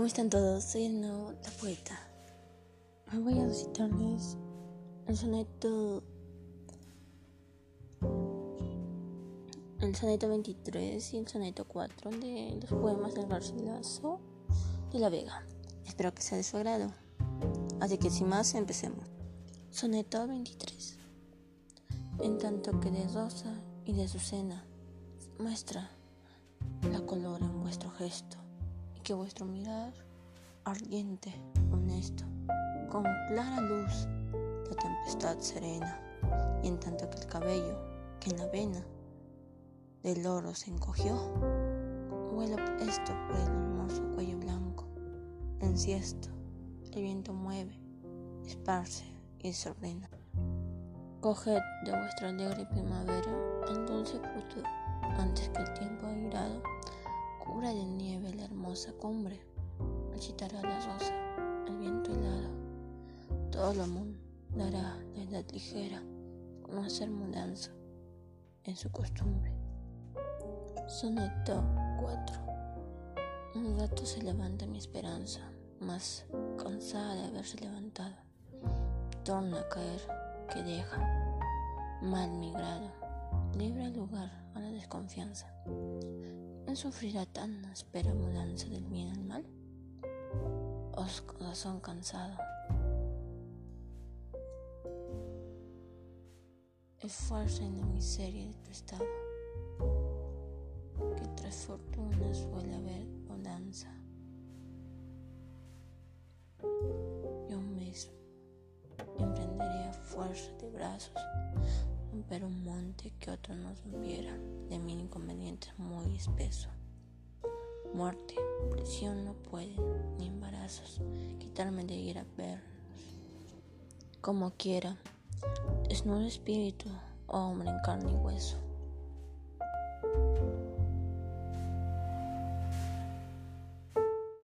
¿cómo están todos? Soy nuevo La Poeta. Hoy voy a recitarles el soneto. El soneto 23 y el soneto 4 de los poemas del Garcilaso de la Vega. Espero que sea de su agrado. Así que sin más, empecemos. Soneto 23. En tanto que de rosa y de azucena muestra la color en vuestro gesto que vuestro mirar ardiente, honesto, con clara luz, la tempestad serena, y en tanto que el cabello que en la vena del oro se encogió, vuela esto por el hermoso cuello blanco, en siesto, el viento mueve, esparce y desordena. Coged de vuestra alegre primavera el dulce fruto antes que el tiempo airado de nieve la hermosa cumbre, agitará la rosa, el viento helado, todo lo dará la edad ligera, con hacer mudanza en su costumbre. Soneto 4 Un rato se levanta mi esperanza, más cansada de haberse levantado, torna a caer, que deja mal mi grado, libre lugar a la desconfianza. ¿No sufrirá tan áspera mudanza del bien al mal? Os corazón cansado. Esfuerzo en la miseria de tu estado, que tras fortuna suele haber bonanza. Yo mismo emprenderé a fuerza de brazos romper un monte que otro no rompiera, de mil inconvenientes muy espeso. Muerte, prisión no pueden, ni embarazos, quitarme de ir a verlos. Como quiera, desnudo espíritu, hombre en carne y hueso.